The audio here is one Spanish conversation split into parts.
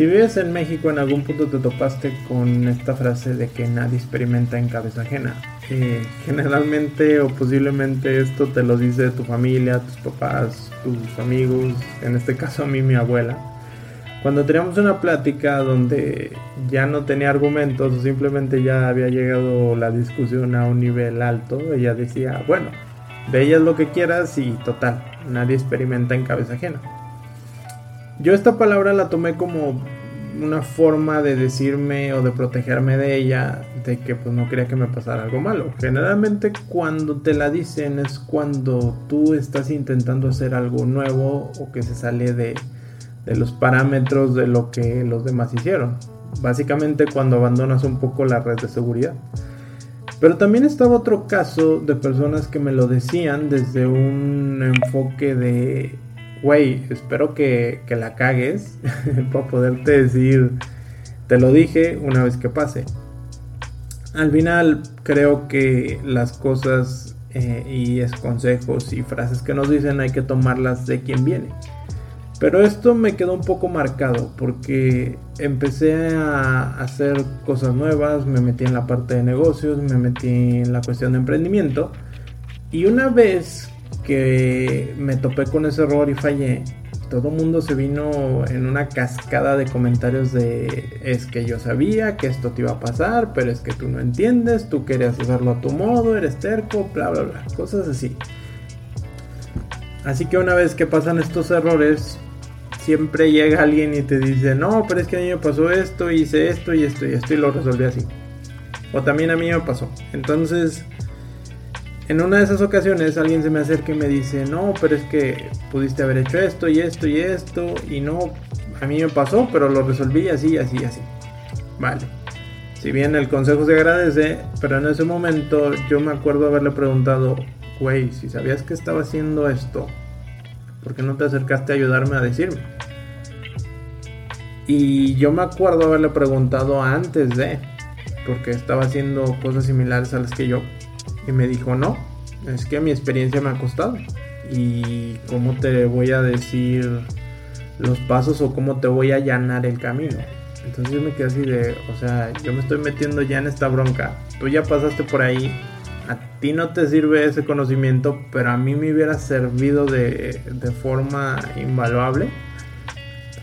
Si vives en México, en algún punto te topaste con esta frase de que nadie experimenta en cabeza ajena. Eh, generalmente o posiblemente esto te lo dice tu familia, tus papás, tus amigos, en este caso a mí mi abuela. Cuando teníamos una plática donde ya no tenía argumentos o simplemente ya había llegado la discusión a un nivel alto, ella decía, bueno, veías lo que quieras y total, nadie experimenta en cabeza ajena. Yo esta palabra la tomé como una forma de decirme o de protegerme de ella, de que pues no quería que me pasara algo malo. Generalmente cuando te la dicen es cuando tú estás intentando hacer algo nuevo o que se sale de, de los parámetros de lo que los demás hicieron. Básicamente cuando abandonas un poco la red de seguridad. Pero también estaba otro caso de personas que me lo decían desde un enfoque de güey, espero que, la cagues para poderte decir, te lo dije una vez que pase. Al final creo que las cosas eh, y es consejos y frases que nos dicen hay que tomarlas de quien viene. Pero esto me quedó un poco marcado porque empecé a hacer cosas nuevas, me metí en la parte de negocios, me metí en la cuestión de emprendimiento. Y una vez que me topé con ese error y fallé, todo el mundo se vino en una cascada de comentarios de es que yo sabía que esto te iba a pasar, pero es que tú no entiendes, tú querías hacerlo a tu modo, eres terco, bla, bla, bla, cosas así. Así que una vez que pasan estos errores, siempre llega alguien y te dice, no, pero es que a mí me pasó esto, hice esto y esto y esto y lo resolví así. O también a mí me pasó. Entonces, en una de esas ocasiones alguien se me acerca y me dice, no, pero es que pudiste haber hecho esto y esto y esto y no, a mí me pasó, pero lo resolví así, así, así. Vale. Si bien el consejo se agradece, pero en ese momento yo me acuerdo haberle preguntado, güey, si sabías que estaba haciendo esto, ¿por qué no te acercaste a ayudarme a decirme? Y yo me acuerdo haberle preguntado antes de, porque estaba haciendo cosas similares a las que yo y me dijo, no, es que mi experiencia me ha costado. Y cómo te voy a decir los pasos o cómo te voy a allanar el camino. Entonces yo me quedé así de, o sea, yo me estoy metiendo ya en esta bronca. Tú ya pasaste por ahí. A ti no te sirve ese conocimiento, pero a mí me hubiera servido de, de forma invaluable.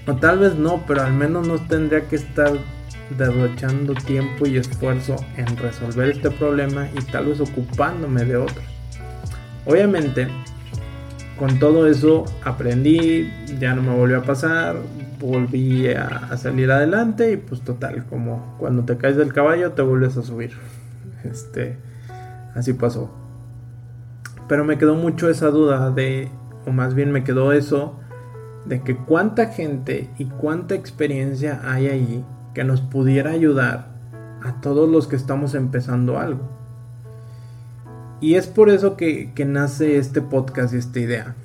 O tal vez no, pero al menos no tendría que estar derrochando tiempo y esfuerzo en resolver este problema y tal vez ocupándome de otros. Obviamente, con todo eso aprendí, ya no me volvió a pasar, volví a, salir adelante y pues total, como cuando te caes del caballo te vuelves a subir. Este, así pasó. Pero me quedó mucho esa duda de, o más bien me quedó eso, de que cuánta gente y cuánta experiencia hay ahí que nos pudiera ayudar a todos los que estamos empezando algo. Y es por eso que, nace este podcast y esta idea.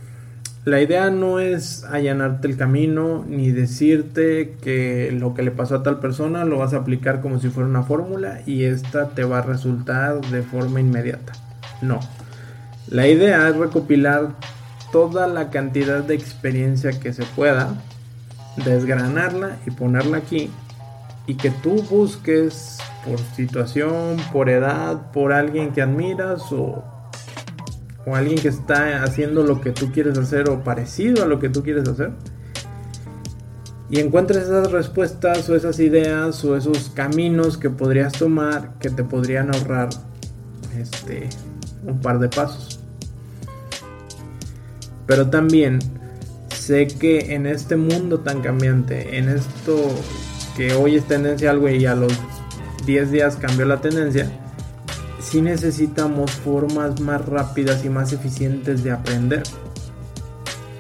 La idea no es allanarte el camino ni decirte que lo que le pasó a tal persona lo vas a aplicar como si fuera una fórmula y esta te va a resultar de forma inmediata. No. La idea es recopilar toda la cantidad de experiencia que se pueda, desgranarla y ponerla aquí y que tú busques por situación, por edad, por alguien que admiras o, o alguien que está haciendo lo que tú quieres hacer o parecido a lo que tú quieres hacer. Y encuentres esas respuestas o esas ideas o esos caminos que podrías tomar que te podrían ahorrar este, un par de pasos. Pero también sé que en este mundo tan cambiante, en esto que hoy es tendencia algo y a los 10 días cambió la tendencia, si necesitamos formas más rápidas y más eficientes de aprender.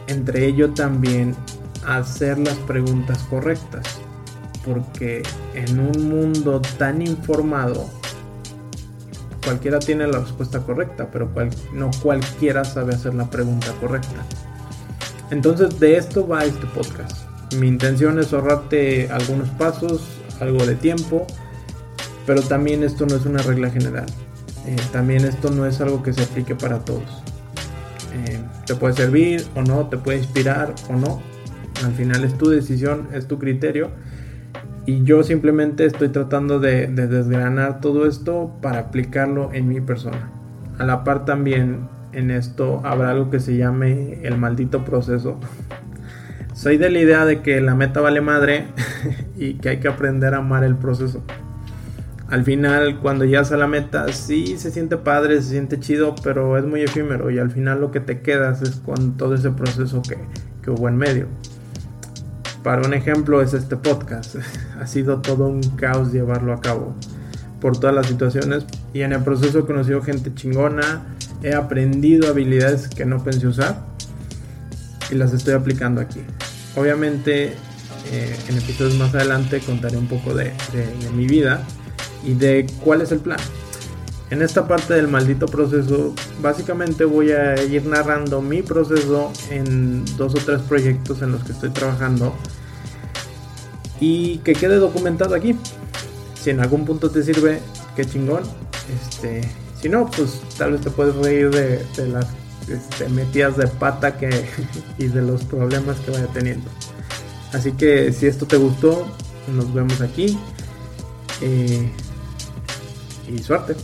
Entre ello también hacer las preguntas correctas, porque en un mundo tan informado, cualquiera tiene la respuesta correcta, pero no cualquiera sabe hacer la pregunta correcta. Entonces de esto va este podcast mi intención es ahorrarte algunos pasos, algo de tiempo, pero también esto no es una regla general. Eh, también esto no es algo que se aplique para todos. Eh, te puede servir o no, te puede inspirar o no. Al final es tu decisión, es tu criterio. Y yo simplemente estoy tratando de, de desgranar todo esto para aplicarlo en mi persona. A la par también en esto habrá algo que se llame el maldito proceso. Soy de la idea de que la meta vale madre y que hay que aprender a amar el proceso. Al final, cuando llegas a la meta, sí se siente padre, se siente chido, pero es muy efímero y al final lo que te quedas es con todo ese proceso que, que hubo en medio. Para un ejemplo es este podcast. ha sido todo un caos llevarlo a cabo por todas las situaciones y en el proceso he conocido gente chingona, he aprendido habilidades que no pensé usar y las estoy aplicando aquí. Obviamente eh, en episodios más adelante contaré un poco de, mi vida y de cuál es el plan. En esta parte del maldito proceso, básicamente voy a ir narrando mi proceso en dos o tres proyectos en los que estoy trabajando y que quede documentado aquí. Si en algún punto te sirve, qué chingón. Este, si no, pues tal vez te puedes reír de las este, metidas de pata que, y de los problemas que vaya teniendo. Así que si esto te gustó, nos vemos aquí. Eh, y suerte.